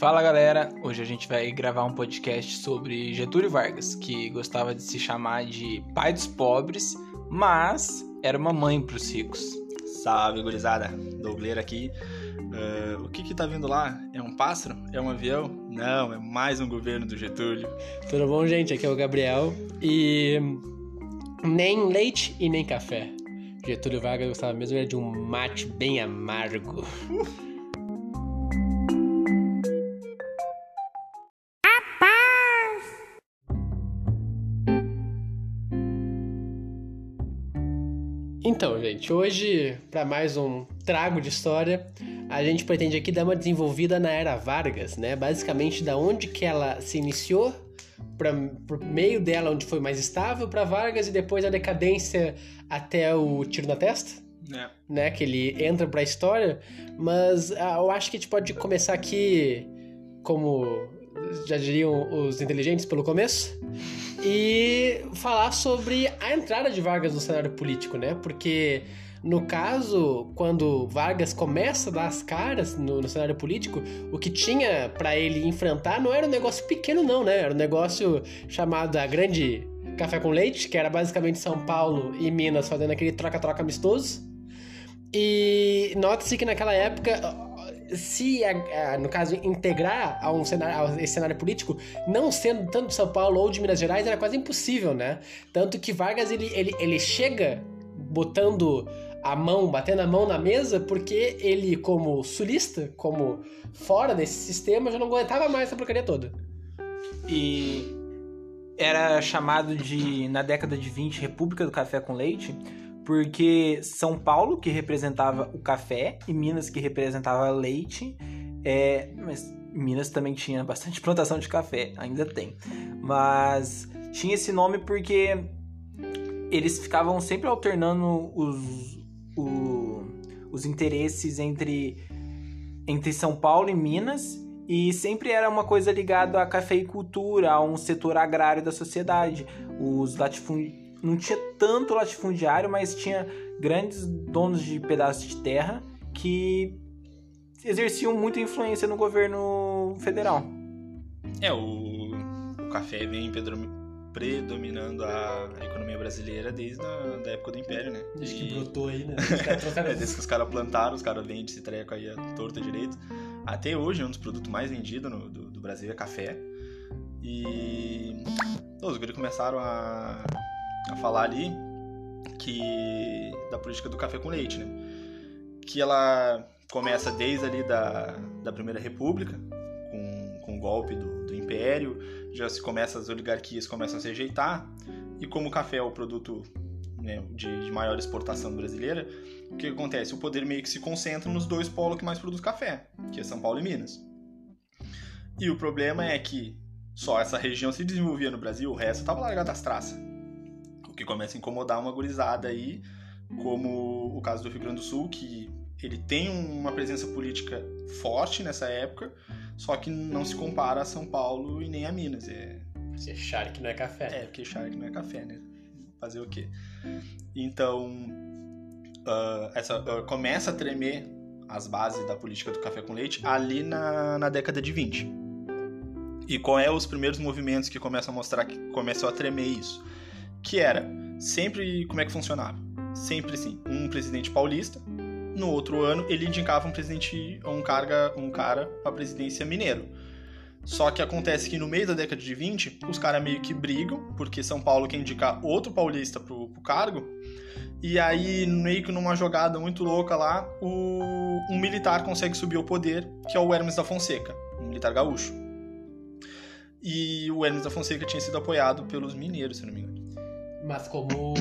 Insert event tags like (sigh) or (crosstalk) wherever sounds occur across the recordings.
Fala galera, hoje a gente vai gravar um podcast sobre Getúlio Vargas, que gostava de se chamar de pai dos pobres, mas era uma mãe para os ricos. Salve gurizada, Douglas aqui. Uh, o que que tá vindo lá? É um pássaro? É um avião? Não, é mais um governo do Getúlio. Tudo bom, gente? Aqui é o Gabriel e nem leite e nem café. Getúlio Vargas gostava mesmo de um mate bem amargo. Então, gente, hoje, para mais um trago de história, a gente pretende aqui dar uma desenvolvida na era Vargas, né? Basicamente, da onde que ela se iniciou, para meio dela, onde foi mais estável, para Vargas, e depois a decadência até o tiro na testa. É. Né, que ele entra pra história, mas ah, eu acho que a gente pode começar aqui, como já diriam os inteligentes pelo começo, e falar sobre a entrada de Vargas no cenário político, né? Porque no caso, quando Vargas começa a dar as caras no, no cenário político, o que tinha para ele enfrentar não era um negócio pequeno, não, né? Era um negócio chamado a Grande Café com Leite, que era basicamente São Paulo e Minas fazendo aquele troca-troca amistoso. E note-se que naquela época se, no caso, integrar a um cenário, a esse cenário político, não sendo tanto de São Paulo ou de Minas Gerais, era quase impossível, né? Tanto que Vargas, ele, ele, ele chega botando a mão, batendo a mão na mesa, porque ele, como sulista, como fora desse sistema, já não aguentava mais essa porcaria toda. E era chamado de, na década de 20, República do Café com Leite, porque São Paulo, que representava o café, e Minas, que representava leite, é, mas Minas também tinha bastante (laughs) plantação de café, ainda tem. Mas tinha esse nome porque eles ficavam sempre alternando os, o, os interesses entre, entre São Paulo e Minas, e sempre era uma coisa ligada à cafeicultura, a um setor agrário da sociedade. Os latifúndios não tinha tanto latifundiário, mas tinha grandes donos de pedaços de terra que exerciam muita influência no governo federal. É, o, o café vem predominando a, a, economia brasileira desde a da época do Império, né? Desde que brotou aí, né? (laughs) é, desde que os caras plantaram, os caras vendem esse treco aí a torta direito. Até hoje, é um dos produtos mais vendidos no, do, do Brasil é café. E os gringos começaram a a falar ali que da política do café com leite, né? Que ela começa desde ali da, da Primeira República, com, com o golpe do, do Império, já se começa, as oligarquias começam a se rejeitar, e como o café é o produto né, de, de, maior exportação brasileira, o que acontece? O poder meio que se concentra nos dois polos que mais produzem café, que é São Paulo e Minas. E o problema é que só essa região se desenvolvia no Brasil, o resto estava largado às traças que começa a incomodar uma gurizada aí, como o caso do Rio Grande do Sul, que ele tem uma presença política forte nessa época, só que não se compara a São Paulo e nem a Minas. É... Porque Shark não é café. É, porque Shark não é café, né? Fazer o quê? Então, uh, essa, uh, começa a tremer as bases da política do café com leite ali na, na década de 20. E qual é os primeiros movimentos que começam a mostrar que começou a tremer isso? Que era sempre como é que funcionava? Sempre assim, um presidente paulista, no outro ano ele indicava um presidente, um carga, um cara para presidência mineiro. Só que acontece que no meio da década de 20, os caras meio que brigam, porque São Paulo quer indicar outro paulista pro, pro cargo. E aí, meio que numa jogada muito louca lá, o, um militar consegue subir ao poder, que é o Hermes da Fonseca, um militar gaúcho. E o Hermes da Fonseca tinha sido apoiado pelos mineiros, se não me engano. Mas como.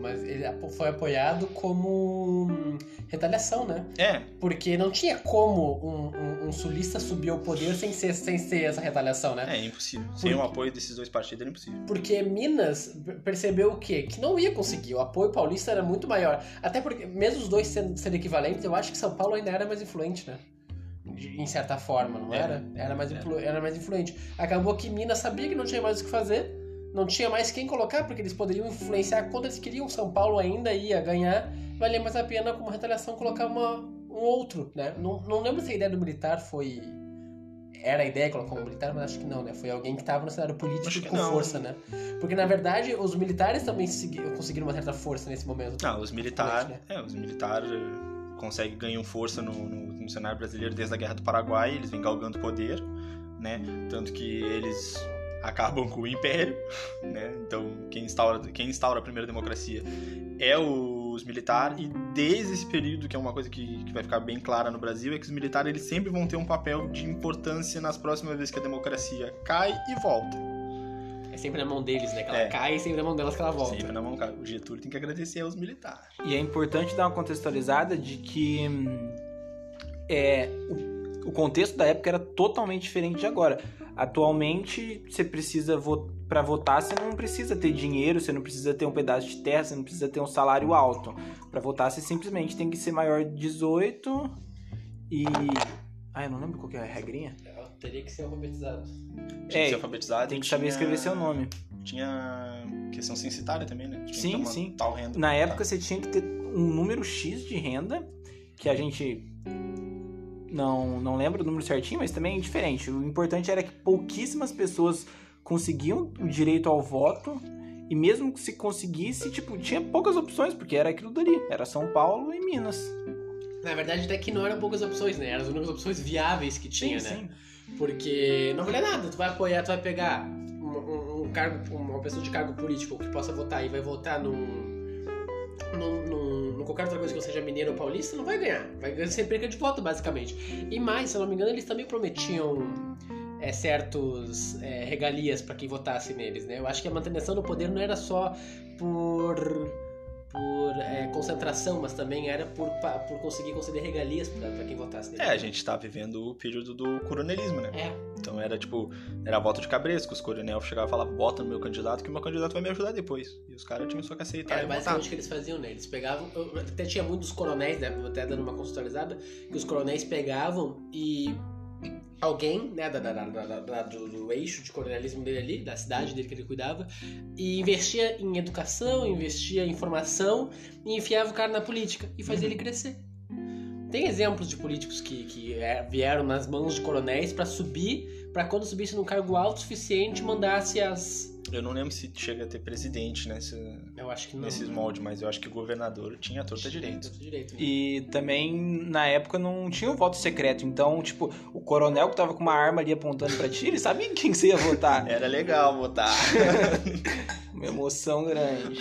Mas ele foi apoiado como retaliação, né? É. Porque não tinha como um, um, um, sulista subir ao poder sem ser, sem ser essa retaliação, né? É impossível. Sem Por... o apoio desses dois partidos era impossível. Porque Minas percebeu o quê? Que não ia conseguir. O apoio paulista era muito maior. Até porque, mesmo os dois sendo, sendo equivalentes, eu acho que São Paulo ainda era mais influente, né? em certa forma, não era? Era mais, influ... era mais influente. Acabou que Minas sabia que não tinha mais o que fazer não tinha mais quem colocar, porque eles poderiam influenciar quando eles queriam. São Paulo ainda ia ganhar, valia mais a pena, como retaliação, colocar uma, um outro, né? Não, não lembro se a ideia do militar foi era a ideia colocar um militar, mas acho que não, né? Foi alguém que estava no cenário político com não. força, né? Porque na verdade os militares também segui- conseguiram uma certa força nesse momento. Não, os militares. né? É, os militares eh, conseguem ganham força no, no, no cenário brasileiro desde a Guerra do Paraguai, eles vêm galgando poder, né? Tanto que eles acabam com o império, né? Então, quem instaura, quem instaura a primeira democracia é os militares, e desde esse período, que é uma coisa que, que vai ficar bem clara no Brasil, é que os militares eles sempre vão ter um papel de importância nas próximas vezes que a democracia cai e volta. É sempre na mão deles, né? Que ela É. cai e sempre na mão delas que ela volta. Sempre na mão, cara. O Getúlio tem que agradecer aos militares. E é importante dar uma contextualizada de que hum, é, o, o contexto da época era totalmente diferente de agora. Atualmente, você precisa para votar, você não precisa ter dinheiro, você não precisa ter um pedaço de terra, você não precisa ter um salário alto. Para votar, você simplesmente tem que ser maior de 18 e ah, eu não lembro qual que é a regrinha. Ela teria que ser alfabetizado. Tinha que É, ser alfabetizado. Tem que e saber tinha- escrever seu nome. Tinha questão censitária também, né? Tinha que Sim, sim. Tal renda. Na época você tinha que ter um número X de renda, que a gente não, não lembra o número certinho, mas também é diferente. O importante era que pouquíssimas pessoas conseguiam o direito ao voto, e mesmo que se conseguisse, tipo, tinha poucas opções, porque era aquilo dali. Era São Paulo e Minas. Na verdade, até que não eram poucas opções, né? Eram as únicas opções viáveis que tinha, sim, né? sim. Porque não vale nada. Tu vai apoiar, tu vai pegar um, um- um cargo, uma pessoa de cargo político que possa votar e vai votar num. Num qualquer outra coisa que não seja mineiro ou paulista, não vai ganhar. Vai ganhar sem perca de voto, basicamente. E mais, se eu não me engano, eles também prometiam é, certos é, regalias pra quem votasse neles, né? Eu acho que a manutenção do poder não era só por por é, concentração, mas também era por, por conseguir conceder regalias pra, pra quem votasse neles. É, a gente tá vivendo o período do coronelismo, né? É. Então era tipo, era voto de cabresto, os coronel chegavam e falavam, bota no meu candidato, que o meu candidato vai me ajudar depois. E os caras tinham só que aceitar Era basicamente o que eles faziam, né? Eles pegavam. Até tinha muitos coronéis, né? Até dando uma contextualizada, que os coronéis pegavam e alguém, né, da, da- da- do, do eixo de coronelismo dele ali, da cidade dele que ele cuidava, e investia em educação, investia em formação e enfiava o cara na política e fazia ele crescer. Tem exemplos de políticos que, que é, vieram nas mãos de coronéis pra subir, pra quando subisse num cargo alto o suficiente mandasse as. Eu não lembro se chega a ter presidente nessa, Eu acho que não. nesses moldes, mas eu acho que governador tinha a torta direito. Direito. né? E também, na época, não tinha o voto secreto. Então, tipo, o coronel que tava com uma arma ali apontando pra ti, ele sabia em quem que você ia votar. (laughs) Era legal votar. (laughs) Uma emoção grande.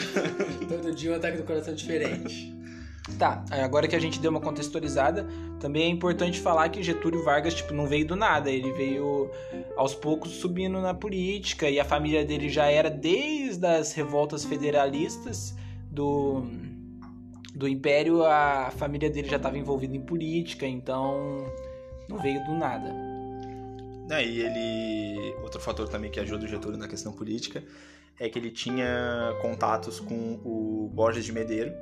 Todo dia um ataque do coração diferente. Tá, agora que a gente deu uma contextualizada, também é importante falar que Getúlio Vargas, tipo, não veio do nada. Ele veio aos poucos subindo na política e a família dele já era desde as revoltas federalistas do, do Império, a família dele já estava envolvida em política, então não veio do nada. Daí ele. Outro fator também que ajuda o Getúlio na questão política é que ele tinha contatos com o Borges de Medeiro,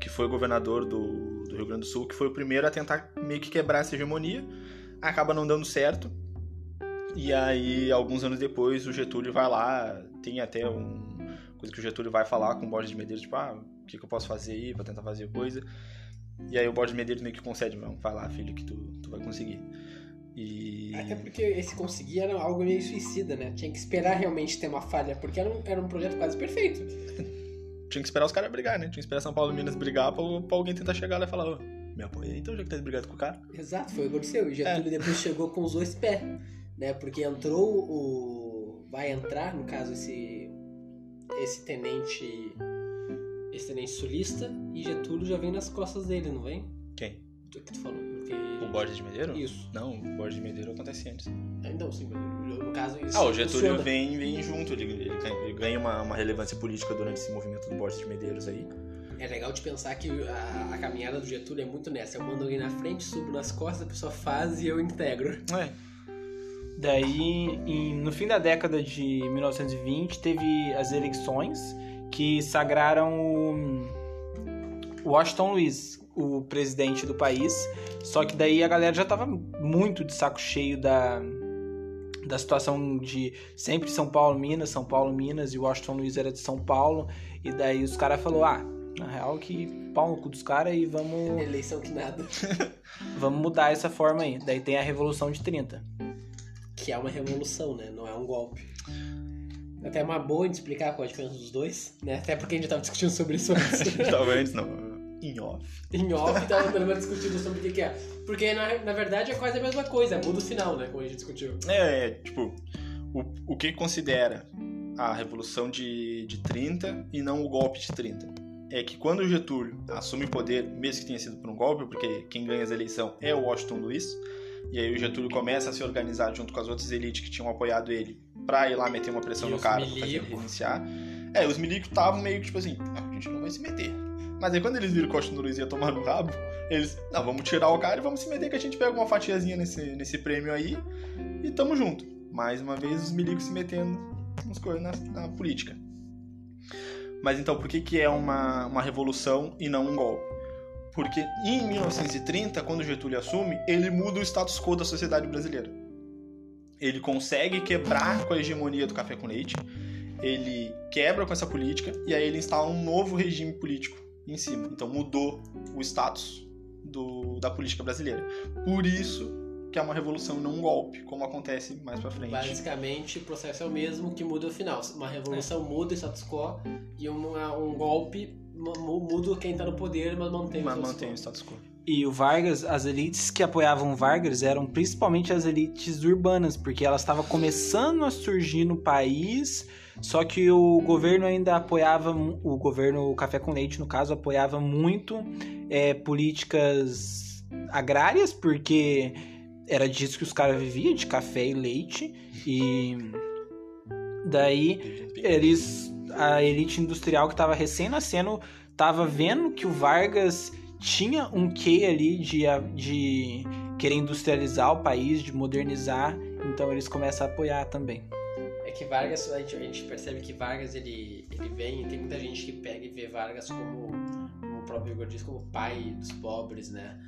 que foi governador do, do Rio Grande do Sul, que foi o primeiro a tentar meio que quebrar essa hegemonia. Acaba não dando certo. E aí, alguns anos depois, o Getúlio vai lá, tem até um coisa que o Getúlio vai falar com o Borges de Medeiros, tipo, ah, o que, que eu posso fazer aí pra tentar fazer coisa. E aí o Borges de Medeiros meio que concede, não, vai lá, filho, que tu, tu vai conseguir. E... Até porque esse conseguir era algo meio suicida, né? Tinha que esperar realmente ter uma falha, porque era um, era um projeto quase perfeito. (laughs) Tinha que esperar os caras brigar, né? Tinha que esperar São Paulo e Minas brigar pra, pra alguém tentar chegar lá e falar, ô, me apoia então já que tá brigado com o cara. Exato, foi o que aconteceu. E Getúlio depois chegou com os dois pés, né? Porque entrou o. Vai entrar, no caso, esse. Esse tenente. Esse tenente sulista, e Getúlio já vem nas costas dele, não vem? Quem? Do que tu falou? Porque... O Borges de Medeiro? Isso. Não, o Borges de Medeiro acontece antes. Então, sim, no caso isso. Ah, o Getúlio funciona. vem, vem junto, ele, ele ganha uma, uma relevância política durante esse movimento do Borges de Medeiros aí. É legal de pensar que a, a caminhada do Getúlio é muito nessa. Eu mando alguém na frente, subo nas costas, a pessoa faz e eu integro. É, Daí, em- no fim da década de 1920, teve as eleições que sagraram o Washington Luiz, o presidente do país. Só que daí a galera já tava muito de saco cheio da, da situação de sempre São Paulo, Minas, São Paulo, Minas, e o Washington Luiz era de São Paulo. E daí os caras falaram, ah, na real que pau no cu dos caras e vamos, (laughs) Eleição que nada. (laughs) vamos mudar essa forma aí. Daí tem a Revolução de 30. que é uma revolução, né? Não é um golpe. Até é uma boa de explicar qual é a diferença dos dois, né? Até porque a gente tava discutindo sobre isso (laughs) antes. Antes, não. Em off. em off, tava pelo menos discutindo sobre o que, que é. Porque na, na verdade é quase a mesma coisa, muda o final, né? Como a gente discutiu. É, é, tipo, o, o que considera a Revolução de, de 30 e não o golpe de 30? É que quando o Getúlio assume poder, mesmo que tenha sido por um golpe, porque quem ganha as eleições é o Washington Luiz, e aí o Getúlio começa a se organizar junto com as outras elites que tinham apoiado ele pra ir lá meter uma pressão E no cara pra fazer ele renunciar. É, os milicos estavam meio que tipo assim, "Ah, a gente não vai se meter. Mas aí quando eles viram que o Washington Luiz ia tomar no rabo, eles, não, vamos tirar o cara e vamos se meter que a gente pega uma fatiazinha nesse, nesse prêmio aí e tamo junto. Mais uma vez os milicos se metendo nas coisas na, na política. Mas então, por que, que é uma, uma revolução e não um golpe? Porque em 1930, quando Getúlio assume, ele muda o status quo da sociedade brasileira. Ele consegue quebrar com a hegemonia do café com leite, ele quebra com essa política e aí ele instala um novo regime político em cima. Então mudou o status do, da política brasileira. Por isso que é uma revolução e não um golpe, como acontece mais pra frente. Basicamente, o processo é o mesmo que muda o final. Uma revolução muda o status quo e uma- um golpe mu- muda quem tá no poder, mas mantém o Mas status mantém o quo. status quo. E o Vargas, as elites que apoiavam o Vargas eram principalmente as elites urbanas, porque elas estavam começando a surgir no país, só que o governo ainda apoiava, o governo Café com Leite, no caso, apoiava muito é, políticas agrárias, porque era disso que os caras viviam, de café e leite, e daí eles a elite industrial que estava recém-nascendo estava vendo que o Vargas tinha um quê ali de, de querer industrializar o país, de modernizar, então eles começam a apoiar também. Que Vargas, a gente, a gente percebe que Vargas ele, ele vem, e tem muita gente que pega e vê Vargas como, como o próprio Igor diz, como pai dos pobres, né?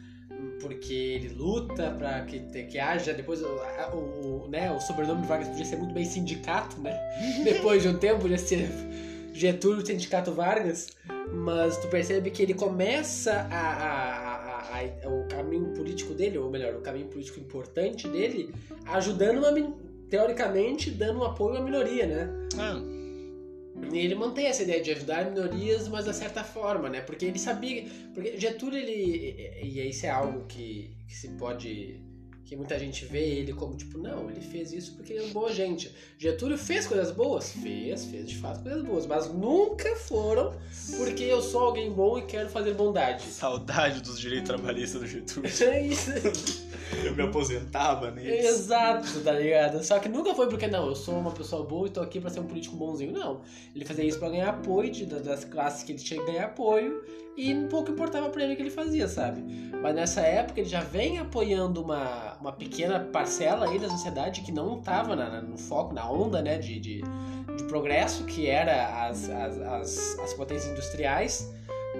Porque ele luta para que, que haja depois o, o, né, o sobrenome de Vargas podia ser muito bem sindicato, né? (laughs) Depois de um tempo podia ser Getúlio Sindicato Vargas, mas tu percebe que ele começa a, a- o caminho político dele, ou melhor, o caminho político importante dele, ajudando uma, teoricamente dando um apoio à minoria, né? Ah, E ele mantém essa ideia de ajudar minorias, mas da certa forma, né? Porque ele sabia. Porque Getúlio, ele. E isso é algo que, que se pode. Que muita gente vê ele como tipo, não, ele fez isso porque ele é uma boa gente. Getúlio fez coisas boas? Fez, fez de fato coisas boas, mas nunca foram porque eu sou alguém bom e quero fazer bondade. saudade dos direitos trabalhistas do Getúlio. (laughs) É isso. Eu me aposentava neles. Exato, tá ligado? Só que nunca foi porque, não, eu sou uma pessoa boa e tô aqui pra ser um político bonzinho. Não. Ele fazia isso pra ganhar apoio de- da- das classes que ele tinha que ganhar apoio e pouco importava pra ele o que ele fazia, sabe? Mas nessa época ele já vem apoiando uma, uma pequena parcela aí da sociedade que não tava na- na- no foco, na onda, né, de, de, de progresso, que era as, as, as, as potências industriais,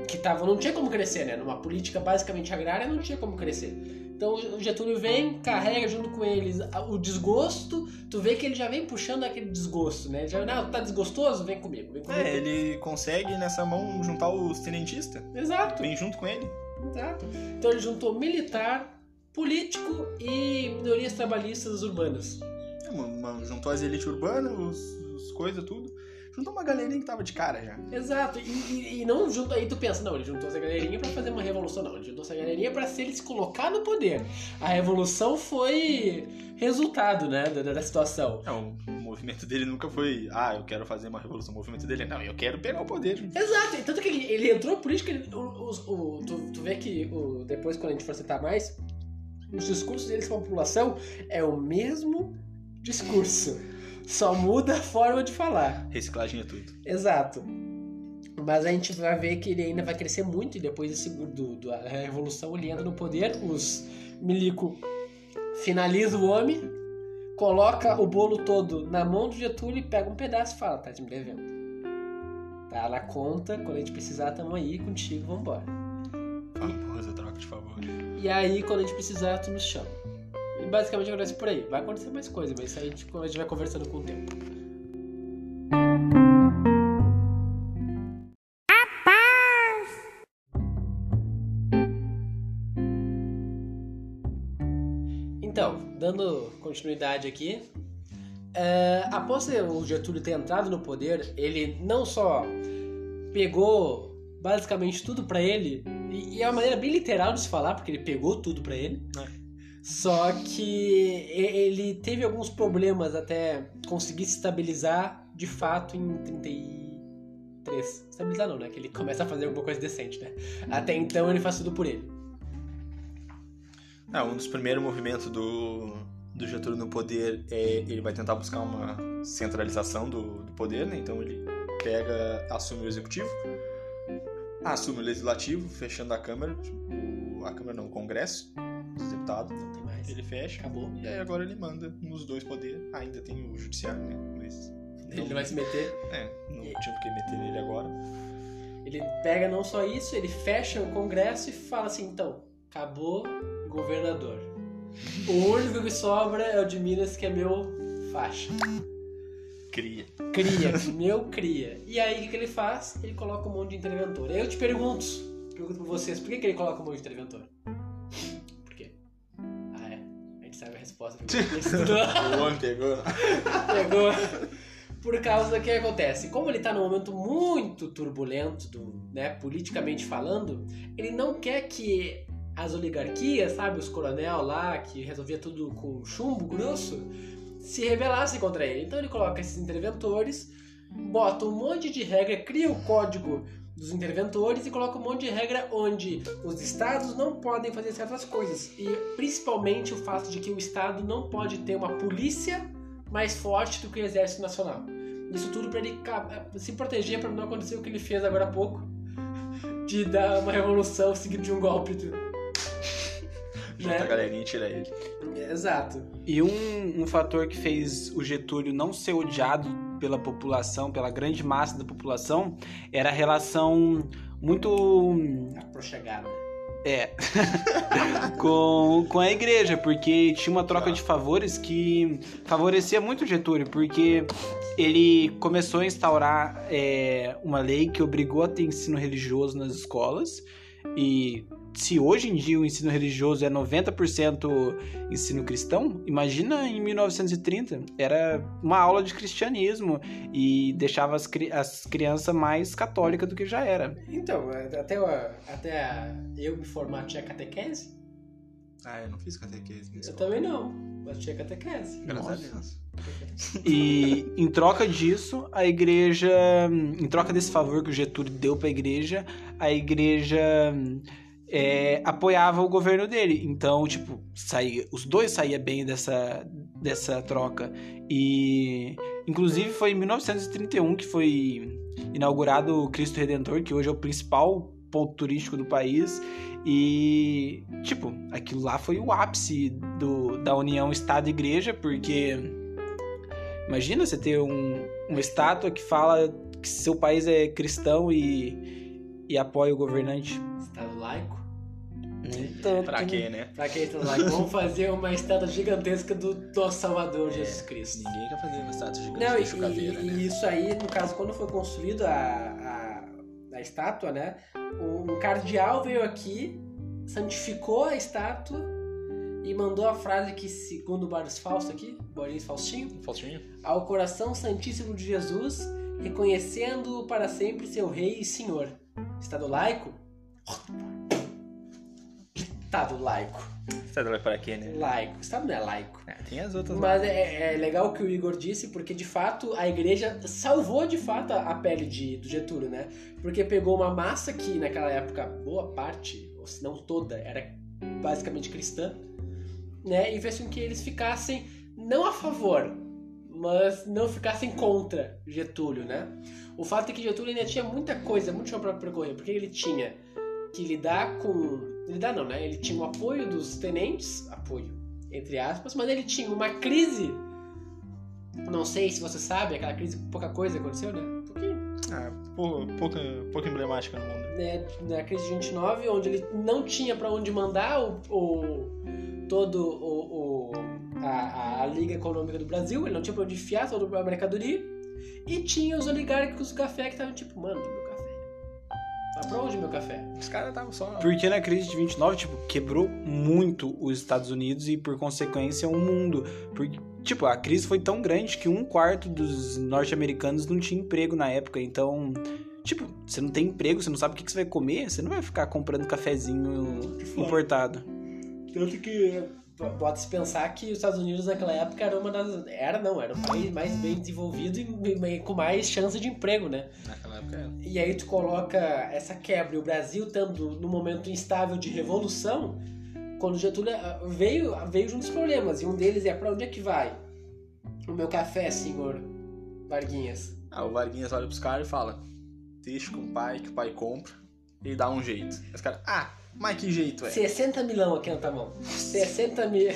que tava, não tinha como crescer, né? Numa política basicamente agrária não tinha como crescer. Então o Getúlio vem, carrega junto com eles o desgosto, tu vê que ele já vem puxando aquele desgosto, né? Já, não, tá desgostoso? Vem comigo, vem comigo. É, ele consegue nessa mão juntar os tenentistas. Exato, Vem junto com ele. exato. Então ele juntou militar, político e minorias trabalhistas urbanas. É, mano, mano, juntou as elites urbanas, os, os coisas, tudo. Juntou uma galerinha que tava de cara já. Exato, e, e- e não junto aí tu pensa, não, ele juntou essa galerinha pra fazer uma revolução, não, ele juntou essa galerinha pra se ele se colocar no poder. A revolução foi resultado, né, da, da situação. Não, o movimento dele nunca foi, ah, eu quero fazer uma revolução. O movimento dele é, não, eu quero pegar o poder. Exato, e tanto que ele, ele entrou na política, ele, o, o- o- tu, tu vê que o, depois, quando a gente for citar mais, os discursos deles com a população é o mesmo discurso. Só muda a forma de falar. Reciclagem é tudo. Exato. Mas a gente vai ver que ele ainda vai crescer muito e depois desse, do, da revolução ele entra no poder, os milico finaliza o homem, coloca o bolo todo na mão do Getúlio e pega um pedaço e fala, tá te me devendo. Tá na conta, quando a gente precisar, tamo aí contigo, vambora. Famosa troca de favor. E aí, quando a gente precisar, tu nos chama. E basicamente acontece por aí. Vai acontecer mais coisa, mas isso aí a gente, a gente vai conversando com o tempo. Então, dando continuidade aqui, é, após o Getúlio ter entrado no poder, ele não só pegou basicamente tudo pra ele, e, e é uma maneira bem literal de se falar, porque ele pegou tudo pra ele. Só que ele teve alguns problemas até conseguir se estabilizar de fato em 33. Estabilizar não, né? Que ele começa a fazer alguma coisa decente, né? Até então ele faz tudo por ele. É, um dos primeiros movimentos do, do Getúlio no poder é ele vai tentar buscar uma centralização do, do poder, né? Então ele pega, assume o executivo, assume o legislativo, fechando a Câmara, o, a Câmara não, o Congresso, os deputados, mais. Ele fecha. Acabou. E aí agora ele manda nos dois poderes. Ainda tem o judiciário, né? Mas. Ele não vai se meter. É, não tinha por que meter nele agora. Ele pega não só isso, ele fecha o Congresso e fala assim: então, acabou governador. O único que sobra é o de Minas, que é meu faixa. Cria. Cria, (laughs) meu cria. E aí o que, que ele faz? Ele coloca um monte de interventor. Aí eu te pergunto, pergunto pra vocês, por que, que ele coloca um monte de interventor? Resposta. (laughs) O homem pegou. Pegou. Por causa do que acontece. Como ele tá num momento muito turbulento, do, né, politicamente falando, ele não quer que as oligarquias, sabe, os coronel lá, que resolvia tudo com chumbo grosso, se rebelassem contra ele. Então ele coloca esses interventores, bota um monte de regra, cria o código dos interventores e coloca um monte de regra onde os estados não podem fazer certas coisas. E principalmente o fato de que o estado não pode ter uma polícia mais forte do que o Exército Nacional. Isso tudo para ele ca- se proteger para não acontecer o que ele fez agora há pouco, (laughs) de dar uma revolução seguido de um golpe. (laughs) Junta a Né? galerinha e tira ele. Exato. E um, um fator que fez o Getúlio não ser odiado pela população, pela grande massa da população, era a relação muito Aproxegada. É. (laughs) com, com a igreja, porque tinha uma troca de favores que favorecia muito o Getúlio, porque ele começou a instaurar é, uma lei que obrigou a ter ensino religioso nas escolas. E se hoje em dia o ensino religioso é 90% ensino cristão, imagina em 1930. Era uma aula de cristianismo e deixava as, cri- as crianças mais católicas do que já era. Então, até, eu- até eu me formar tinha catequese? Ah, eu não fiz catequese. Eu também não, mas tinha catequese. Graças a Nossa. Deus. (laughs) E em troca disso, a igreja, em troca desse favor que o Getúlio deu para a igreja, a igreja é, apoiava o governo dele. Então, tipo, saía, os dois saíam bem dessa, dessa troca. E, inclusive, foi em 1931 que foi inaugurado o Cristo Redentor, que hoje é o principal ponto turístico do país. E, tipo, aquilo lá foi o ápice do, da união Estado-Igreja, porque Imagina você ter um, uma estátua que fala que seu país é cristão e, e apoia o governante. Nem tanto. Pra quê, né? Pra quem está laico, vamos fazer uma estátua gigantesca do nosso Salvador Jesus Cristo. Ninguém quer fazer uma estátua gigante Não, e, e- né? e isso aí, no caso, quando foi construída a, a, a estátua, né? Um cardeal veio aqui, santificou a estátua e mandou a frase que, segundo o Boris Fausto aqui, Boris Faustinho, Faustinho? ao coração santíssimo de Jesus, reconhecendo-o para sempre seu rei e senhor. Estado laico? Estado laico. Estado vai para quê, né? Laico. Estado não é laico. É, tem as outras Mas lá. é, é legal o que o Igor disse, porque de fato a igreja salvou de fato a a pele de, do Getúlio, né? Porque pegou uma massa que naquela época, boa parte, ou se não toda, era basicamente cristã, né? E fez com que eles ficassem não a favor, mas não ficassem contra Getúlio, né? O fato é que Getúlio ainda tinha muita coisa, muito chão para percorrer, porque ele tinha que lidar com. Lidar não, né? Ele tinha o apoio dos tenentes, apoio, entre aspas, mas ele tinha uma crise. Não sei se você sabe, aquela crise, pouca coisa aconteceu, né? Um pouquinho. Ah, pou- pouca, pouco emblemática no mundo. Né? Na crise de 29, onde ele não tinha pra onde mandar o, o- todo o, o- a, a Liga Econômica do Brasil, ele não tinha pra onde enfiar toda a mercadoria. E tinha os oligárquicos do café que estavam tipo, mano, meu. Mas pra onde meu café? Os caras estavam só. Porque na crise de 29, tipo, quebrou muito os Estados Unidos e, por consequência, o mundo. Porque, tipo, a crise foi tão grande que um quarto dos norte-americanos não tinha emprego na época. Então, tipo, você não tem emprego, você não sabe o que que você vai comer, você não vai ficar comprando cafezinho importado. Tanto que pode-se pensar que os Estados Unidos naquela época era uma das. Era não, era o país mais bem desenvolvido e e com mais chance de emprego, né? Naquela época era. E aí tu coloca essa quebra e o Brasil estando num momento instável de revolução, quando Getúlio ah, veio, veio juntos problemas. E um deles é pra onde é que vai? O meu café, senhor Varguinhas. Ah, o Varguinhas olha pros caras e fala: Deixa com o pai, que o pai compra e dá um jeito. Os caras, ah, mas que jeito é? 60 milão aqui na tua mão. 60 mil,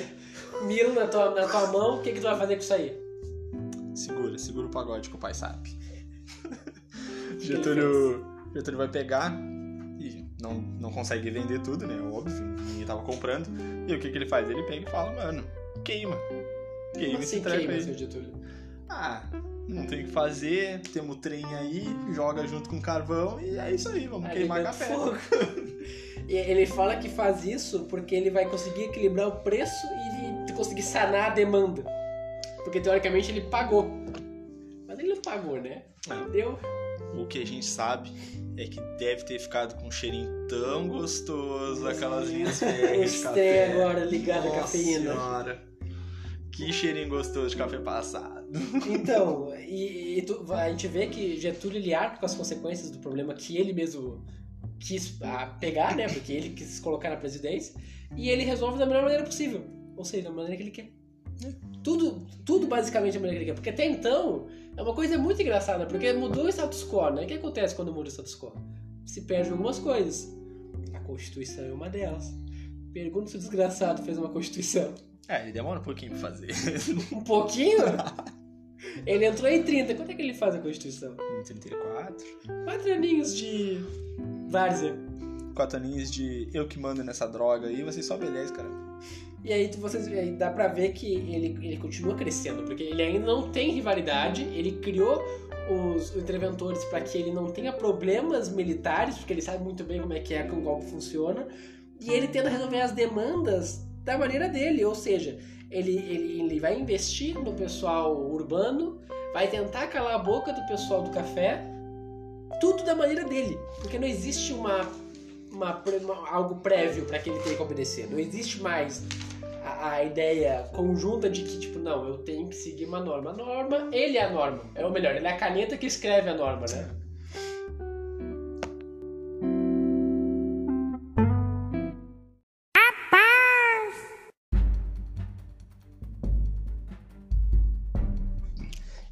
mil na tua, na tua mão, o que, que tu vai fazer com isso aí? Segura, segura o pagode que o pai sabe. (laughs) Getúlio, Getúlio vai pegar e não, não consegue vender tudo, né? Óbvio, ninguém tava comprando. E o que, que ele faz? Ele pega e fala, mano, queima. Queima esse assim treco queima, aí. seu Getúlio? Ah, não tem o que fazer, temos trem aí, joga junto com carvão e é isso aí, vamos Aí queimar café. fogo. (laughs) Ele fala que faz isso porque ele vai conseguir equilibrar o preço e conseguir sanar a demanda. Porque teoricamente ele pagou. Mas ele não pagou, né? Não. Deu. O que a gente sabe é que deve ter ficado com um cheirinho tão gostoso, aquelas linhas (laughs) café. trem agora ligado à Nossa cafeína. Senhora. Que cheirinho gostoso de café passado. Então, (laughs) e, e tu- a gente vê que Getúlio ele arca com as consequências do problema que ele mesmo quis ah, pegar, né? Porque ele quis se colocar na presidência. E ele resolve da melhor maneira possível. Ou seja, da maneira que ele quer. Tudo, tudo basicamente da maneira que ele quer. Porque até então, é uma coisa muito engraçada, porque mudou o status quo, né? O que acontece quando muda o status quo? Se perde algumas coisas. A Constituição é uma delas. Pergunta se o desgraçado fez uma Constituição. É, ele demora um pouquinho pra fazer. (laughs) Um pouquinho? Ele entrou em 30. Quanto é que ele faz a Constituição? Em 34. Quatro aninhos de várzea. Quatro aninhos de eu que mando nessa droga aí, vocês só beleza, cara. E aí vocês aí dá pra ver que ele, ele continua crescendo, porque ele ainda não tem rivalidade, ele criou os interventores para que ele não tenha problemas militares, porque ele sabe muito bem como é que é que um golpe funciona, e ele tenta resolver as demandas da maneira dele, ou seja, ele, ele, ele vai investir no pessoal urbano, vai tentar calar a boca do pessoal do café, tudo da maneira dele, porque não existe uma, uma, uma- algo prévio para que ele tenha que obedecer, não existe mais a, a ideia conjunta de que, tipo, não, eu tenho que seguir uma norma. A norma, ele é a norma. É o melhor, ele é a caneta que escreve a norma, né?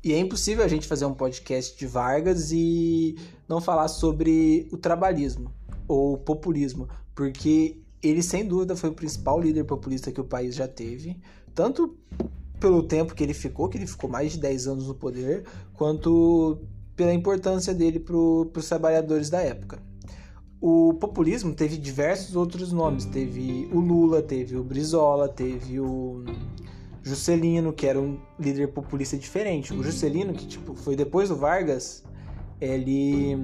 E é impossível a gente fazer um podcast de Vargas e não falar sobre o trabalhismo ou populismo, porque ele sem dúvida foi o principal líder populista que o país já teve, tanto pelo tempo que ele ficou, que ele ficou mais de 10 anos no poder, quanto pela importância dele para os trabalhadores da época. O populismo teve diversos outros nomes, teve o Lula, teve o Brizola, teve o Juscelino, que era um líder populista diferente. O Juscelino, que tipo, foi depois do Vargas, ele.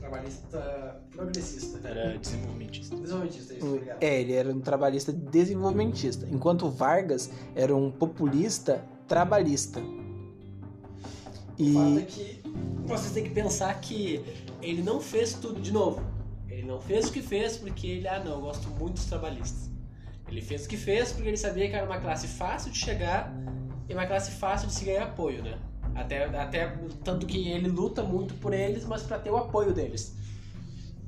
Trabalhista progressista. Era desenvolvimentista. Desenvolventista, isso, obrigado. É, ele era um trabalhista desenvolvimentista, enquanto o Vargas era um populista trabalhista. O fato é E que vocês têm que pensar que ele não fez tudo de novo. Ele não fez o que fez porque ele, ah não, eu gosto muito dos trabalhistas. Ele fez o que fez porque ele sabia que era uma classe fácil de chegar e uma classe fácil de se ganhar apoio, né? Até, até tanto que ele luta muito por eles, mas para ter o apoio deles.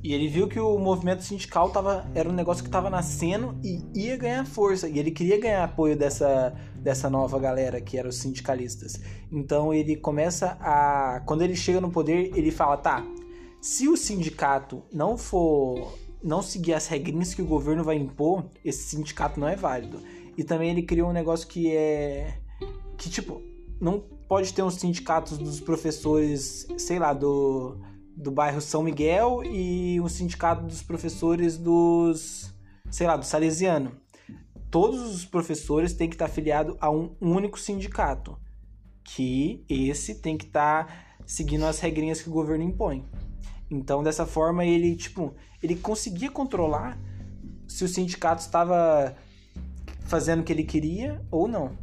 E ele viu que o movimento sindical tava, era um negócio que estava nascendo e ia ganhar força. E ele queria ganhar apoio dessa, dessa nova galera que eram os sindicalistas. Então ele começa a. Quando ele chega no poder, ele fala: tá, se o sindicato não for. Não seguir as regrinhas que o governo vai impor, esse sindicato não é válido. E também ele criou um negócio que é. que tipo, não pode ter uns sindicatos dos professores, sei lá, do do bairro São Miguel e o sindicato dos professores dos, sei lá, do Salesiano. Todos os professores têm que estar afiliados a um único sindicato, que esse tem que estar seguindo as regrinhas que o governo impõe. Então, dessa forma, ele, tipo, ele conseguia controlar se o sindicato estava fazendo o que ele queria ou não.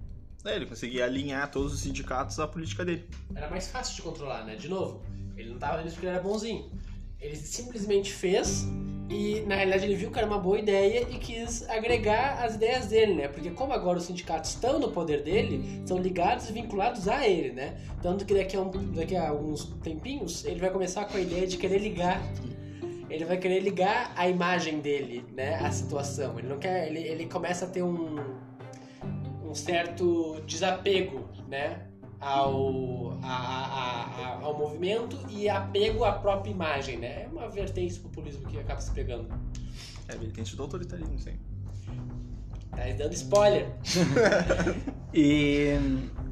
É, ele conseguia alinhar todos os sindicatos à política dele. Era mais fácil de controlar, né? De novo, ele não tava nisso porque ele era bonzinho. Ele simplesmente fez e, na realidade, ele viu que era uma boa ideia e quis agregar as ideias dele, né? Porque como agora os sindicatos estão no poder dele, são ligados e vinculados a ele, né? Tanto que daqui a, um, daqui a alguns tempinhos, ele vai começar com a ideia de querer ligar ele vai querer ligar a imagem dele, né, à situação. Ele não quer, ele, ele começa a ter um, um certo desapego, né, ao, a, a, a, ao movimento e apego à própria imagem, né? É uma vertente do populismo que acaba se pegando. É, vertente do autoritarismo, sim. Tá dando spoiler. (laughs) e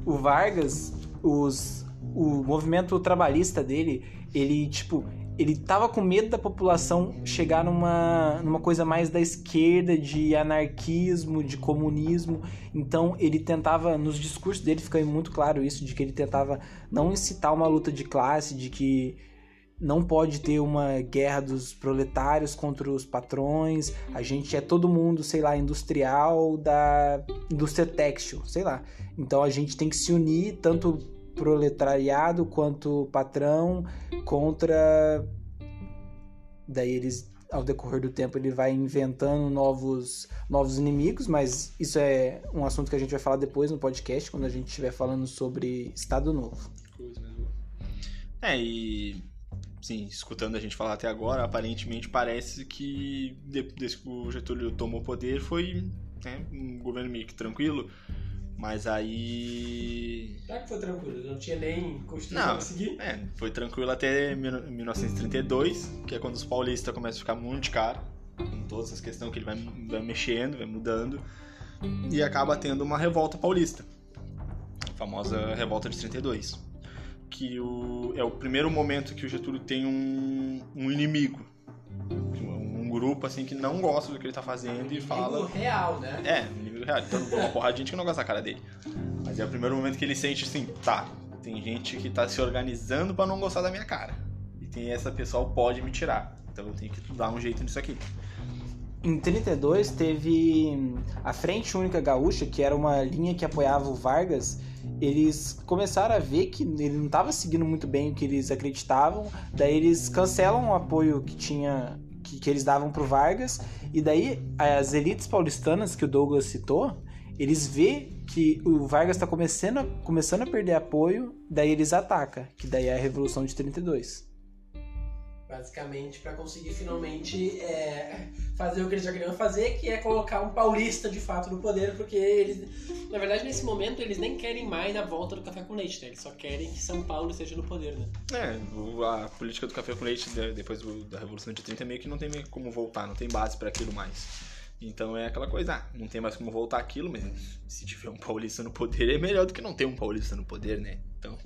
o Vargas, os, o movimento trabalhista dele, ele, tipo, ele tava com medo da população chegar numa, numa coisa mais da esquerda, de anarquismo, de comunismo. Então ele tentava, nos discursos dele fica muito claro isso, de que ele tentava não incitar uma luta de classe, de que não pode ter uma guerra dos proletários contra os patrões. A gente é todo mundo, sei lá, industrial da indústria têxtil, sei lá. Então a gente tem que se unir tanto proletariado quanto patrão contra daí eles ao decorrer do tempo ele vai inventando novos novos inimigos, mas isso é um assunto que a gente vai falar depois no podcast quando a gente estiver falando sobre Estado Novo. É, e sim, escutando a gente falar até agora, aparentemente parece que desde que o Getúlio tomou o poder foi né, um governo meio que tranquilo, mas aí. Será que foi tranquilo? Não tinha nem Constituição não, seguir? É, foi tranquilo até 1932, que é quando os paulistas começam a ficar muito de cara, com todas as questões que ele vai, vai mexendo, vai mudando, e acaba tendo uma revolta paulista. A famosa revolta de 32. Que o, é o primeiro momento que o Getúlio tem um, um inimigo grupo assim que não gosta do que ele tá fazendo e fala. real, né? É, real. Então, uma porrada de gente que não gosta da cara dele. Mas é o primeiro momento que ele sente assim, tá, tem gente que tá se organizando para não gostar da minha cara. E tem essa pessoa pode me tirar. Então eu tenho que dar um jeito nisso aqui. Em 32 teve a Frente Única Gaúcha, que era uma linha que apoiava o Vargas. Eles começaram a ver que ele não estava seguindo muito bem o que eles acreditavam, daí eles cancelam o apoio que tinha que, que eles davam pro Vargas. E daí as elites paulistanas que o Douglas citou, eles vê que o Vargas está começando, a, começando a perder apoio, daí eles atacam, que daí é a Revolução de 32 basicamente para conseguir finalmente é, fazer o que eles já queriam fazer, que é colocar um paulista de fato no poder, porque eles, na verdade, nesse momento eles nem querem mais a volta do café com leite, né? Eles só querem que São Paulo esteja no poder, né? É, a política do café com leite depois da Revolução de 30 meio que não tem como voltar, não tem base para aquilo mais. Então é aquela coisa, ah, não tem mais como voltar aquilo, mas se tiver um paulista no poder é melhor do que não ter um paulista no poder, né? Então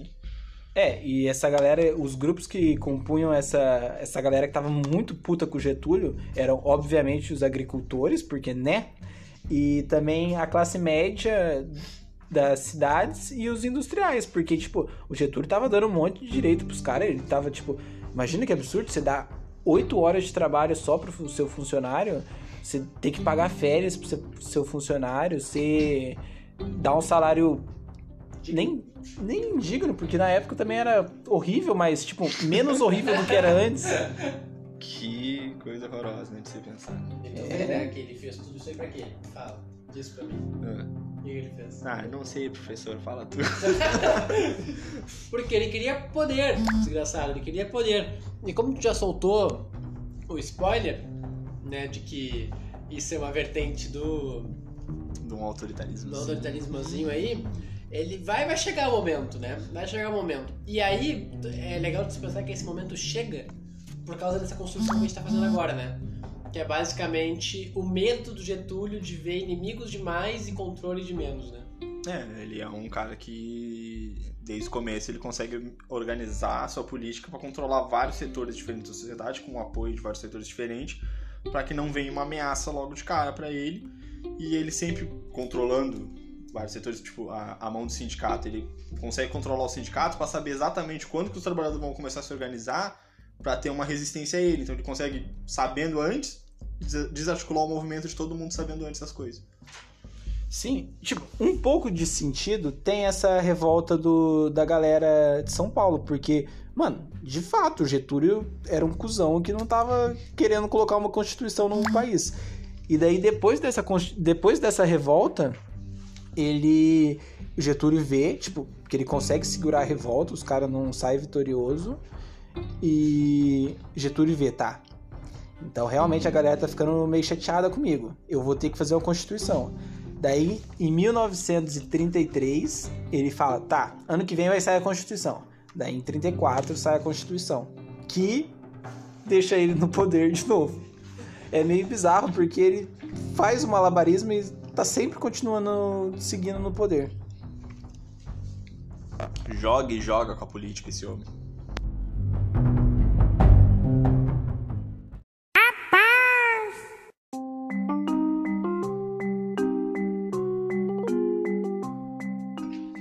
é, e essa galera, os grupos que compunham essa, essa galera que tava muito puta com o Getúlio eram, obviamente, os agricultores, porque, né? E também a classe média das cidades e os industriais, porque, tipo, o Getúlio tava dando um monte de direito pros caras, ele tava, tipo, imagina que absurdo você dar oito horas de trabalho só pro seu funcionário, você ter que pagar férias pro seu funcionário, você dar um salário nem, nem digno, porque na época também era horrível, mas, tipo, menos horrível do que era antes. Que coisa horrorosa, né, de você pensar. Então, é. né, que ele fez tudo isso aí pra quê? Fala, diz pra mim. É. O que ele fez? Ah, não sei, professor, fala tu. (laughs) porque ele queria poder, desgraçado, ele queria poder. E como tu já soltou o spoiler, né, de que isso é uma vertente do... De um autoritarismo. Do autoritarismozinho aí ele vai vai chegar o momento, né? Vai chegar o momento. E aí é legal de pensar que esse momento chega por causa dessa construção que a gente tá fazendo agora, né? Que é basicamente o medo do Getúlio de ver inimigos de mais e controle de menos, né? É, ele é um cara que desde o começo ele consegue organizar a sua política para controlar vários setores diferentes da sociedade, com o apoio de vários setores diferentes, para que não venha uma ameaça logo de cara para ele. E ele sempre controlando vários setores, tipo a, a mão do sindicato, ele consegue controlar o sindicato para saber exatamente quando que os trabalhadores vão começar a se organizar para ter uma resistência a ele. Então ele consegue, sabendo antes, des- desarticular o movimento de todo mundo sabendo antes das coisas. Sim, tipo, um pouco de sentido tem essa revolta do, da galera de São Paulo, porque, mano, de fato, Getúlio era um cuzão que não tava querendo colocar uma constituição no país. E daí, depois dessa, depois dessa revolta, ele. Getúlio vê, tipo, que ele consegue segurar a revolta, os caras não saem vitorioso. E Getúlio vê, tá. Então realmente a galera tá ficando meio chateada comigo. Eu vou ter que fazer uma constituição. Daí, em 1933, ele fala: tá, ano que vem vai sair a Constituição. Daí, em 34, sai a Constituição, que deixa ele no poder de novo. É meio bizarro porque ele faz o malabarismo e tá sempre continuando seguindo no poder. Joga e joga com a política esse homem.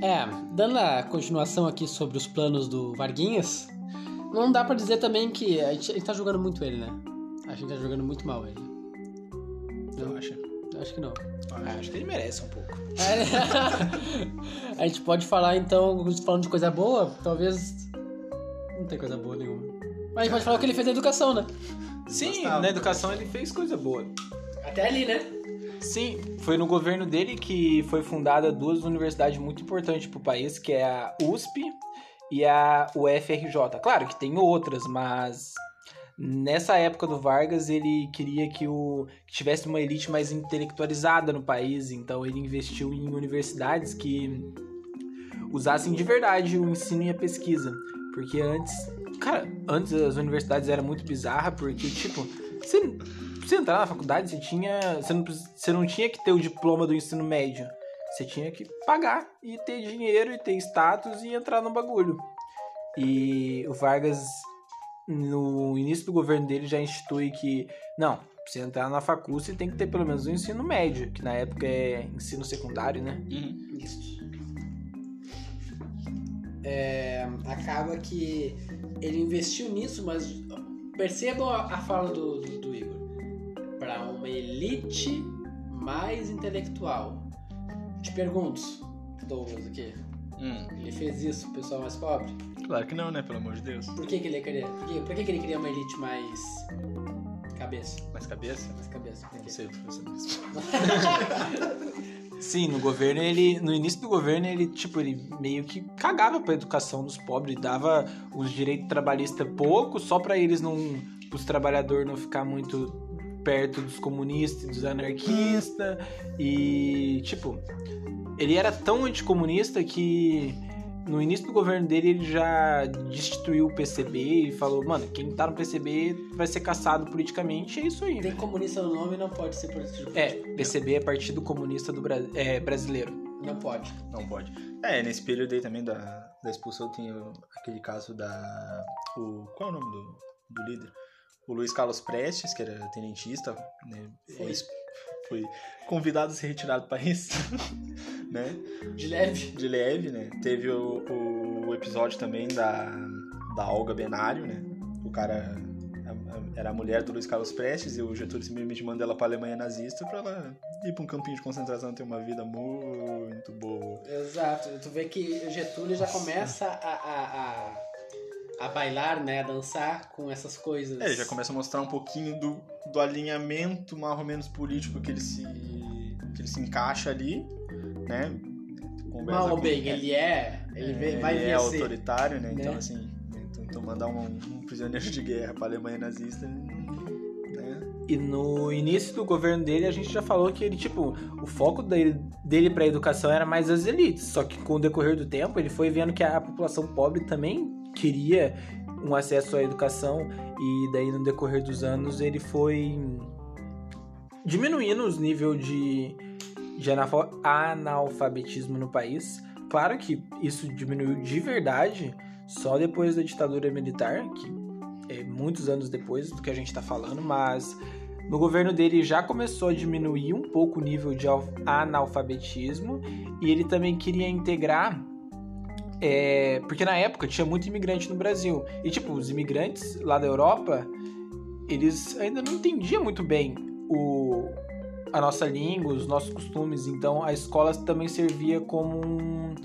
É, dando a continuação aqui sobre os planos do Varguinhas, não dá pra dizer também que a gente, a gente tá jogando muito ele, né? A gente tá jogando muito mal ele. Eu acho. Acho que não. Ah, acho que ele merece um pouco. É, (laughs) a gente pode falar então, falando de coisa boa, talvez. Não tem coisa boa nenhuma. Mas a gente pode falar o que ele fez na educação, né? Sim, Gostava. na educação ele fez coisa boa. Até ali, né? Sim, foi no governo dele que foi fundada duas universidades muito importantes para o país, que é a USP e a UFRJ. Claro que tem outras, mas nessa época do Vargas ele queria que, o, que tivesse uma elite mais intelectualizada no país, então ele investiu em universidades que usassem de verdade o ensino e a pesquisa. Porque antes, cara, antes as universidades eram muito bizarras, porque, tipo, você, você entrar na faculdade, você tinha. Você não, você não tinha que ter o diploma do ensino médio. Você tinha que pagar e ter dinheiro e ter status e entrar no bagulho. E o Vargas, no início do governo dele, já institui que, não, pra você entrar na facul, você tem que ter pelo menos o ensino médio, que na época é ensino secundário, né? Isso. É, acaba que ele investiu nisso, mas percebam a, a fala do, do, do Igor. Para uma elite mais intelectual. Te pergunto, Douglas, aqui. Hum, Ele fez isso pro pessoal mais pobre? Claro que não, né? Pelo amor de Deus. Por que, que ele queria? Por, que, por que, que ele queria uma elite mais. cabeça? Mais cabeça? Mais cabeça. Por Não quê? sei, professor. (laughs) Sim, no governo ele. No início do governo, ele, tipo, ele meio que cagava pra educação dos pobres, dava os direitos trabalhistas pouco, só pra eles não. os trabalhadores não ficar muito perto dos comunistas e dos anarquistas. E, tipo, ele era tão anticomunista que no início do governo dele ele já destituiu o PCB e falou, mano, quem tá no PCB vai ser caçado politicamente, é isso aí. Tem comunista no nome não pode ser político. É, PCB é Partido Comunista do Bra é, Brasileiro. Não pode. Não pode. É, nesse período aí também da, da expulsão tem o- aquele caso da. O, qual é o nome do, do líder? O Luiz Carlos Prestes, que era tenentista, né? Foi. Foi convidado a ser retirado do país, (laughs) né? De leve. De leve, né? Teve o, o episódio também da, da Olga Benário, né? O cara a- era a mulher do Luiz Carlos Prestes e o Getúlio simplesmente manda ela pra Alemanha nazista pra ela ir pra um campinho de concentração e ter uma vida muito boa. Exato. Tu vê que o Getúlio já começa a, a, a, a bailar, né? A dançar com essas coisas. É, ele já começa a mostrar um pouquinho do, do alinhamento mais ou menos político que ele se, que ele se encaixa ali, né? Conversa Mal ou bem, ele é. Ele é, vê- vai ele é a ser. autoritário, né? Então, né? assim, então, então mandar um, um prisioneiro de guerra pra Alemanha nazista, né? E no início do governo dele, a gente já falou que ele, tipo, o foco dele, dele pra educação era mais as elites. Só que com o decorrer do tempo, ele foi vendo que a população pobre também queria um acesso à educação. E daí, no decorrer dos anos, ele foi diminuindo os níveis de, de analfa- analfabetismo no país. Claro que isso diminuiu de verdade só depois da ditadura militar, que é, muitos anos depois do que a gente está falando, mas no governo dele já começou a diminuir um pouco o nível de al- analfabetismo e ele também queria integrar É, porque na época tinha muito imigrante no Brasil. E, tipo, os imigrantes lá da Europa, eles ainda não entendiam muito bem o, a nossa língua, os nossos costumes. Então, a escola também servia como um,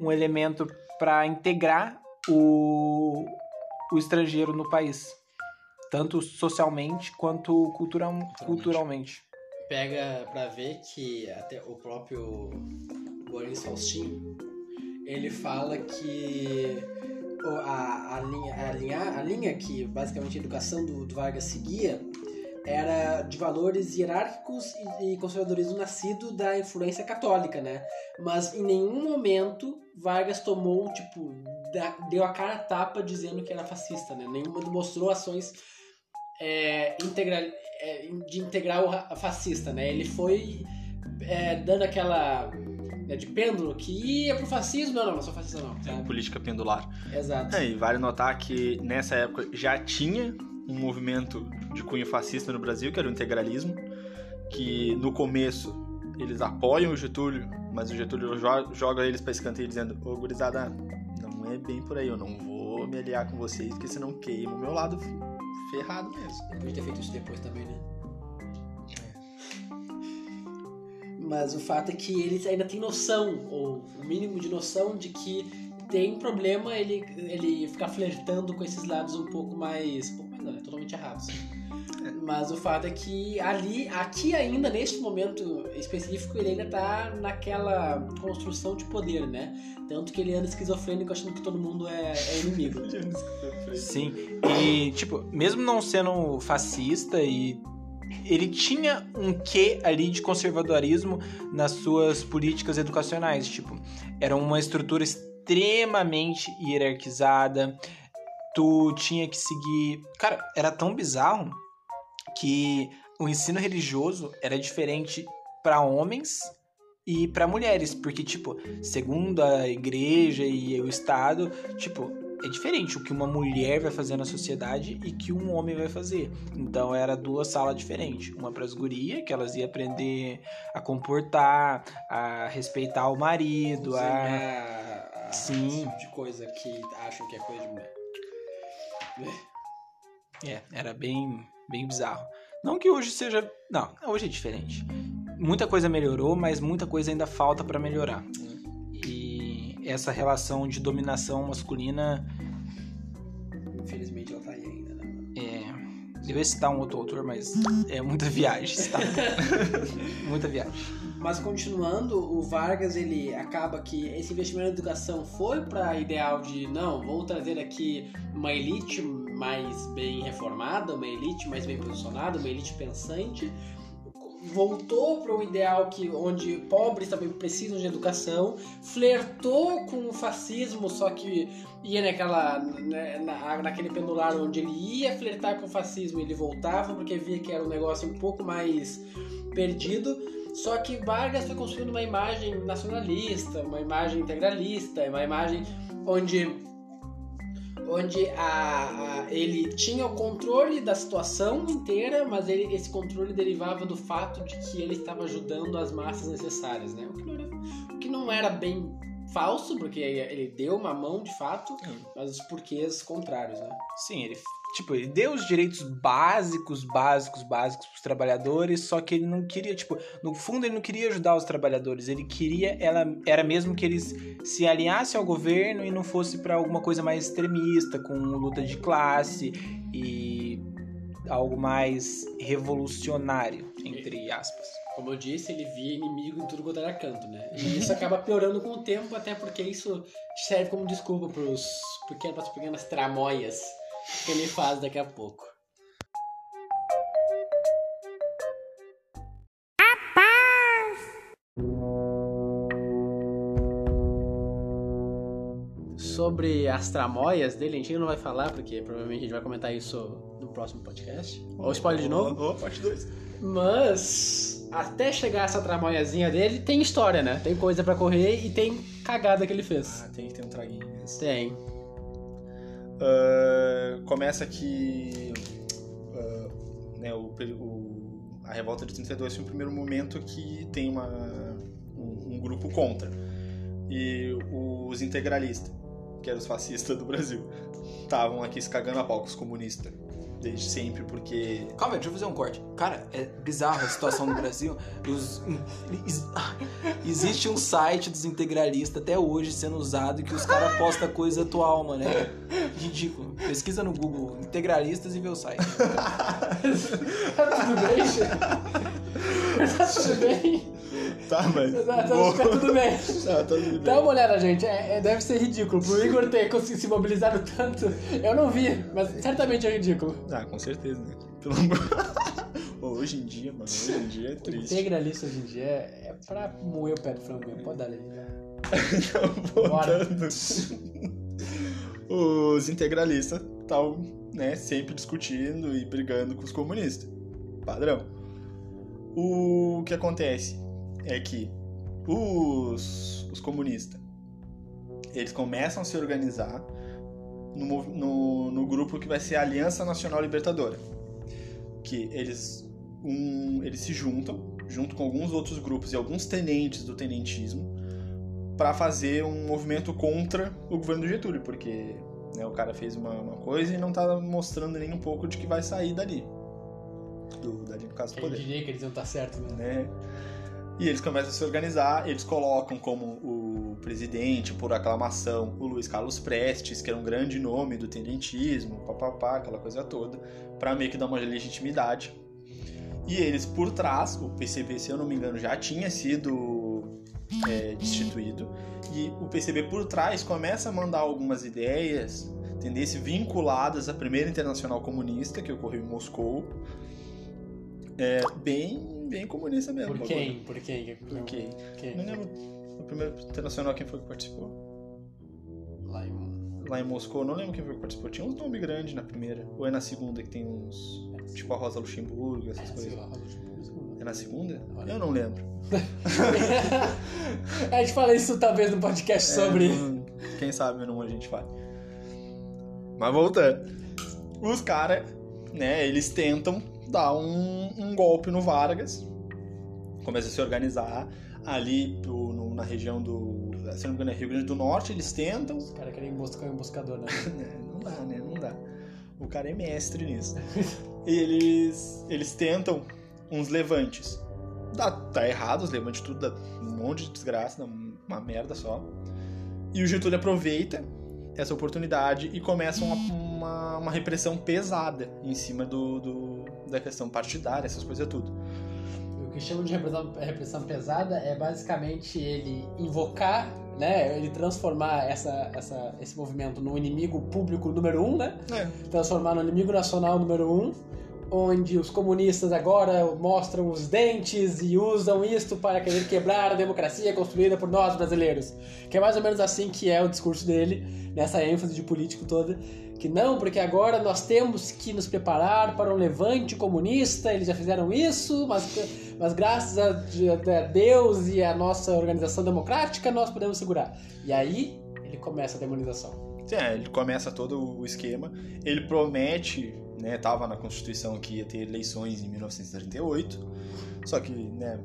um elemento para integrar o, o estrangeiro no país. Tanto socialmente quanto cultural, culturalmente. Pega pra ver que até o próprio Boris Faustin, ele fala que a, a, linha, a, linha, a linha que basicamente a educação do, do Vargas seguia era de valores hierárquicos e, e conservadorismo nascido da influência católica, né? Mas em nenhum momento Vargas tomou, tipo, da- deu a cara a tapa dizendo que era fascista, né? Nenhuma mostrou ações é, integra, é, de ra- fascista, né? Ele foi é, dando aquela né, de pêndulo que ia pro fascismo, não, não, não sou fascista não, sabe? política pendular. Exato. É, e vale notar que nessa época já tinha um movimento de cunho fascista no Brasil, que era o integralismo, que no começo eles apoiam o Getúlio, mas o Getúlio jo- joga eles pra escanteio dizendo: Ô gurizada, não é bem por aí, eu não vou me aliar com vocês, porque senão queima o meu lado ferrado mesmo. Podia ter feito isso depois também, né? Mas o fato é que eles ainda têm noção, ou o mínimo de noção, de que tem problema ele, ele ficar flertando com esses lados um pouco mais. Um pouco mais não, é totalmente errados. Mas o fato é que ali, aqui ainda, neste momento específico, ele ainda tá naquela construção de poder, né? Tanto que ele anda esquizofrênico achando que todo mundo é, é inimigo. (laughs) Sim. E, tipo, mesmo não sendo fascista e ele tinha um quê ali de conservadorismo nas suas políticas educacionais, tipo, era uma estrutura extremamente hierarquizada. Tu tinha que seguir, cara, era tão bizarro que o ensino religioso era diferente para homens e para mulheres, porque tipo, segundo a igreja e o estado, tipo, é diferente o que uma mulher vai fazer na sociedade e que um homem vai fazer. Então era duas salas diferentes, uma para as gurias, que elas iam aprender a comportar, a respeitar o marido, a a- Sim. tipo de coisa que acham que é coisa de mulher. É, era bem, bem bizarro. Não que hoje seja, não, hoje é diferente. Muita coisa melhorou, mas muita coisa ainda falta para melhorar. Essa relação de dominação masculina Infelizmente ela tá aí ainda, né? é, eu ia citar um outro autor, mas é muita viagem, citar. (laughs) muita viagem. Mas continuando, o Vargas ele acaba que esse investimento na educação foi para ideal de não, vou trazer aqui uma elite mais bem reformada, uma elite mais bem posicionada, uma elite pensante. Voltou para um ideal que onde pobres também precisam de educação, flertou com o fascismo, só que ia naquela né, na, naquele pendular onde ele ia flertar com o fascismo, ele voltava porque via que era um negócio um pouco mais perdido. Só que Vargas foi construindo uma imagem nacionalista, uma imagem integralista, uma imagem onde, onde a, a- ele tinha o controle da situação inteira, mas ele- esse controle derivava do fato de que ele estava ajudando as massas necessárias, né? O que não era, o que não era bem falso, porque ele deu uma mão de fato, mas os porquês contrários, né? Sim, ele, tipo, ele deu os direitos básicos, básicos, básicos pros trabalhadores, só que ele não queria, tipo, no fundo ele não queria ajudar os trabalhadores, ele queria, ela, era mesmo que eles se alinhassem ao governo e não fosse pra alguma coisa mais extremista, com luta de classe e algo mais revolucionário, entre aspas. Como eu disse, ele via inimigo em tudo quanto era canto, né? E isso acaba piorando com o tempo, até porque isso serve como desculpa pros pequenas, pequenas tramóias ele faz daqui a pouco. Sobre as tramóias dele, a gente não vai falar, porque provavelmente a gente vai comentar isso no próximo podcast. Ou spoiler de novo. Ô, parte 2. Mas até chegar essa tramóiazinha dele, tem história, né? Tem coisa pra correr e tem cagada que ele fez. Ah, tem que ter um traguinho mesmo. Tem. Ah, começa que ah, né, o, o- a revolta de 32 foi o primeiro momento que tem uma, um, um grupo contra. e os integralistas, que eram os fascistas do Brasil, estavam aqui se cagando a pau com os comunistas. Desde sempre, porque. Calma deixa eu fazer um corte. Cara, é bizarra a situação no (laughs) Brasil. Os- ex- existe um site dos integralistas até hoje sendo usado que os caras postam coisa atual, mano. É ridículo. Pesquisa no Google integralistas e vê o site. (laughs) Tá tudo bem, gente? Tá tudo bem? Tá, mas. Tá, tá, tá tudo bem. Tá, tá tudo bem. Dá uma olhada, gente. É, é- deve ser ridículo. Pro Igor ter conseguido se mobilizado tanto, eu não vi, mas certamente é ridículo. Ah, com certeza, né? Pelo amor. (laughs) Pô, hoje em dia, mano, hoje em dia é triste. Integralista hoje em dia é, é pra moer o pé do frango mesmo. Pode dar ali. (laughs) Voltando. (laughs) Os integralistas estavam, né, sempre discutindo e brigando com os comunistas. Padrão. O que acontece é que os, os comunistas eles começam a se organizar no, no, no grupo que vai ser a Aliança Nacional Libertadora. Que eles, um, eles se juntam, junto com alguns outros grupos e alguns tenentes do tenentismo, para fazer um movimento contra o governo do Getúlio, porque né, o cara fez uma, uma coisa e não tá mostrando nem um pouco de que vai sair dali. Do, dali no caso do Quem poder diria que eles iam estar certo, né? né? E eles começam a se organizar, eles colocam como o presidente, por aclamação, o Luiz Carlos Prestes, que era um grande nome do tenentismo, papapá, aquela coisa toda, para meio que dar uma legitimidade. E eles por trás, o PCB, se eu não me engano, já tinha sido é, destituído, e o PCB por trás começa a mandar algumas ideias, tendência vinculadas à primeira internacional comunista, que ocorreu em Moscou, é, bem, bem comunista mesmo. Por o quem? Por quem? Por quem? Quem? Não lembro. No primeiro internacional quem foi que participou? Lá em... Lá em Moscou, não lembro quem foi que participou. Tinha uns nomes grandes na primeira. Ou é na segunda que tem uns. Tipo a Rosa Luxemburgo, essas É, coisas. lá, Rosa Luxemburgo. É na segunda? Olha. Eu não lembro. (laughs) a gente fala isso talvez no podcast sobre. É, não- quem sabe não a gente fala. Mas voltando. Os caras, né, eles tentam dar um, um golpe no Vargas. Começam a se organizar ali pro- no- na região do. Se não me engano, é Rio Grande do Norte, eles tentam. Os caras querem emboscar o emboscador, né? (laughs) É, não dá, né? Não dá. O cara é mestre nisso. eles, eles tentam uns levantes. Dá, tá errado, os levantes tudo dá um monte de desgraça, dá uma merda só. E o Getúlio aproveita essa oportunidade e começa uma, uma, uma repressão pesada em cima do, do- da questão partidária, essas coisas tudo. O que chamam de repressão, repressão pesada é basicamente ele invocar, né? Ele transformar essa, essa, esse movimento no inimigo público número um, né? É, Transformar no inimigo nacional número um, onde os comunistas agora mostram os dentes e usam isto para querer quebrar a democracia construída por nós brasileiros. Que é mais ou menos assim que é o discurso dele, nessa ênfase de político toda. Que não, porque agora nós temos que nos preparar para um levante comunista, eles já fizeram isso, mas, mas graças a, a Deus e a nossa organização democrática nós podemos segurar. E aí ele começa a demonização. É, ele começa todo o esquema. Ele promete, né, tava na Constituição que ia ter eleições em 1938. Só que, né,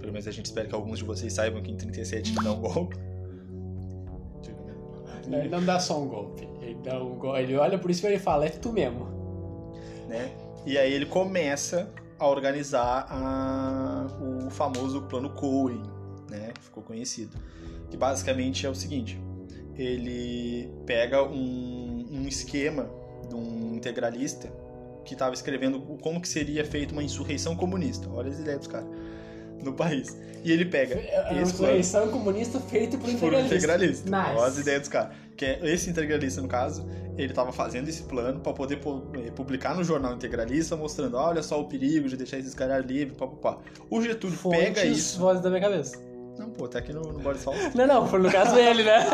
pelo menos a gente espera que alguns de vocês saibam que em 37 ele dá um golpe. Ele não dá só um golpe. Ele, dá um go- ele olha por isso e ele fala, é tu mesmo. né? E aí ele começa a organizar a- o famoso Plano Cohen, né? Ficou conhecido. Que basicamente é o seguinte: ele pega um, um esquema de um integralista que estava escrevendo como que seria feita uma insurreição comunista. Olha as ideias dos caras no país. E ele pega insurreição comunista feita por por integralista. integralista. Nice. Olha as ideias dos caras. Que é esse integralista, no caso, ele tava fazendo esse plano pra poder eh, publicar no jornal integralista, mostrando, olha só o perigo de deixar esses caras livres, papapá. O Getúlio pega Fontes, isso. vozes da minha cabeça. Não, pô, tá aqui no, no Boris Fausto. Não, não, foi no caso dele, né?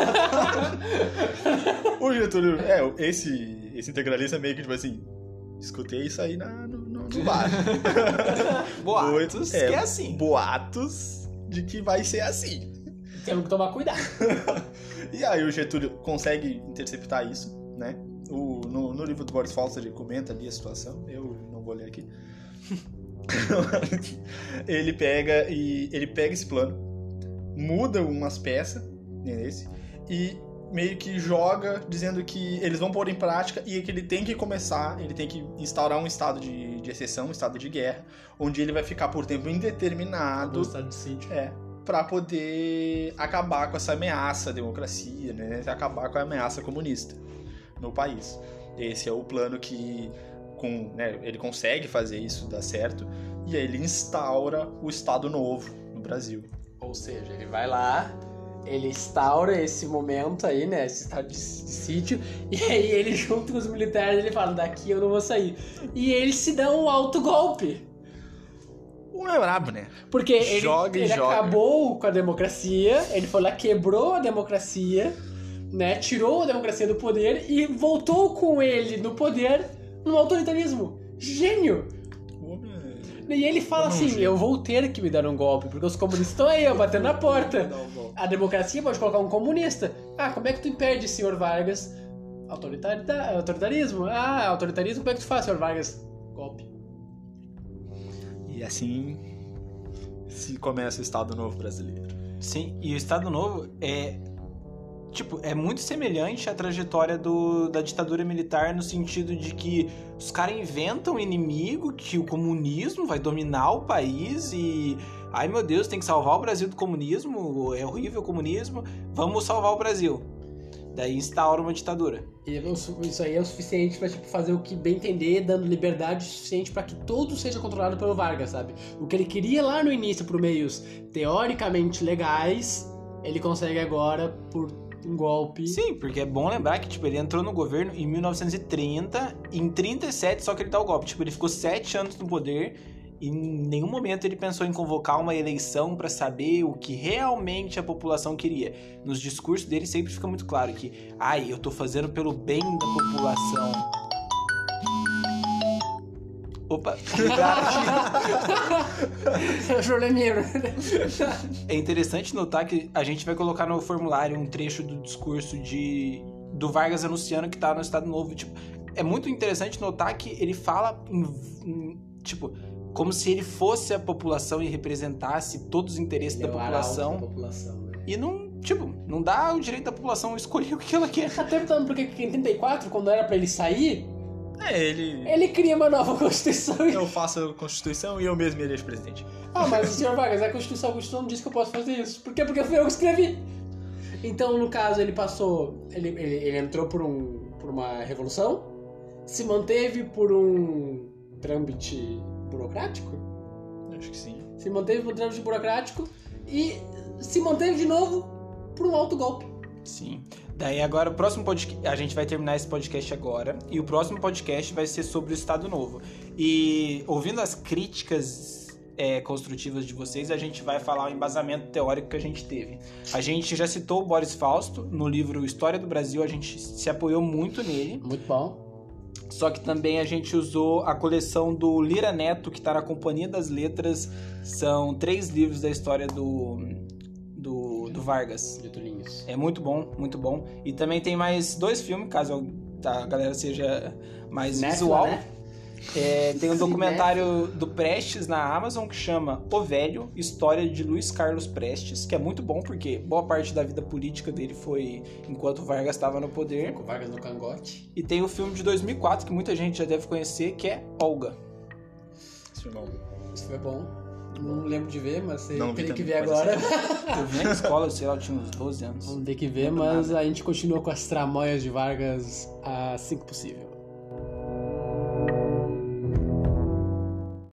O Getúlio, é, esse, esse integralista meio que tipo assim, escutei isso aí na, no, no, no bar. (laughs) Boatos, É, que é assim. Boatos de que vai ser assim. Temos que tomar cuidado. (laughs) E aí o Getúlio consegue interceptar isso, né? O, no, no livro do Boris Fausto ele comenta ali a situação, eu não vou ler aqui. (laughs) ele pega e ele pega esse plano, muda umas peças nesse, e meio que joga dizendo que eles vão pôr em prática e que ele tem que começar, ele tem que instaurar um estado de, de exceção, um estado de guerra, onde ele vai ficar por tempo indeterminado. Do estado de sítio. É, para poder acabar com essa ameaça à democracia, né? Acabar com a ameaça comunista no país. Esse é o plano que com, né, ele consegue fazer isso dar certo e aí ele instaura o Estado Novo no Brasil. Ou seja, ele vai lá, ele instaura esse momento aí, né? Esse estado de, de sítio, (laughs) e aí ele, junto com os militares, ele fala: daqui eu não vou sair. E ele se dá um autogolpe. Um é brabo, né? Porque ele, Joga ele joga. acabou com a democracia, ele foi lá, quebrou a democracia, né? Tirou a democracia do poder e voltou com ele no poder no autoritarismo. Gênio! E ele fala assim: eu vou ter que me dar um golpe, porque os comunistas estão aí, ó, batendo na porta. Um. A democracia pode colocar um comunista. Ah, como é que tu impede, senhor Vargas? Autoritarismo? Ah, autoritarismo, como é que tu faz, senhor Vargas? Golpe. E assim se começa o Estado Novo brasileiro. Sim, e o Estado Novo é. Tipo, é muito semelhante à trajetória do, da ditadura militar no sentido de que os caras inventam um inimigo, que o comunismo vai dominar o país e. Ai meu Deus, tem que salvar o Brasil do comunismo, é horrível o comunismo, vamos salvar o Brasil. Daí instaura uma ditadura. É isso aí é o suficiente pra tipo, fazer o que bem entender, dando liberdade suficiente pra que tudo seja controlado pelo Vargas, sabe? O que ele queria lá no início por meios teoricamente legais, ele consegue agora por um golpe. Sim, porque é bom lembrar que tipo, ele entrou no governo em 1930, em 37 só que ele dá o golpe. Tipo, ele ficou sete anos no poder e em nenhum momento ele pensou em convocar uma eleição pra saber o que realmente a população queria. Nos discursos dele sempre fica muito claro que, ai, eu tô fazendo pelo bem da população. Opa, (laughs) Probleminha. É interessante notar que a gente vai colocar no formulário um trecho do discurso de do Vargas anunciando que tá no Estado Novo. Tipo, é muito interessante notar que ele fala em, em- tipo como se ele fosse a população e representasse todos os interesses da é o arauto população da população, né? e não, tipo, não dá o direito da população escolher o que ela quer. Até perguntando porque que em 34, quando era pra ele sair, É, ele. ele cria uma nova Constituição. e- Eu faço a Constituição e eu mesmo elejo presidente. Ah, mas o senhor Vargas, a Constituição, a Constituição não diz que eu posso fazer isso. Por quê? Porque fui eu que escrevi. Então, no caso, ele passou. Ele, ele, ele entrou por, um, por uma revolução, se manteve por um trâmite burocrático, Acho que sim. se manteve por um trâmite burocrático e se manteve de novo por um autogolpe. Sim. Daí agora o próximo podcast, a gente vai terminar esse podcast agora e o próximo podcast vai ser sobre o Estado Novo. E ouvindo as críticas é, construtivas de vocês, a gente vai falar o embasamento teórico que a gente teve. A gente já citou o Boris Fausto no livro História do Brasil, a gente se apoiou muito nele. Muito bom. Só que também a gente usou a coleção do Lira Neto, que está na Companhia das Letras. São três livros da história do, do, do Vargas. De Tulinhos. É muito bom, muito bom. E também tem mais dois filmes, caso a galera seja mais visual. né? É, tem um documentário do Prestes na Amazon que chama O Velho, História de Luiz Carlos Prestes, que é muito bom porque boa parte da vida política dele foi enquanto o Vargas estava no poder. Com Vargas no cangote. E tem o filme de 2004 que muita gente já deve conhecer, que é Olga. Esse filme é um- Isso foi bom. Não lembro de ver, mas Não teria que ver agora. (laughs) Eu vi na escola, sei lá, eu tinha uns 12 anos. Vamos ter que ver, mas nada. a gente continua com as tramóias de Vargas assim que possível.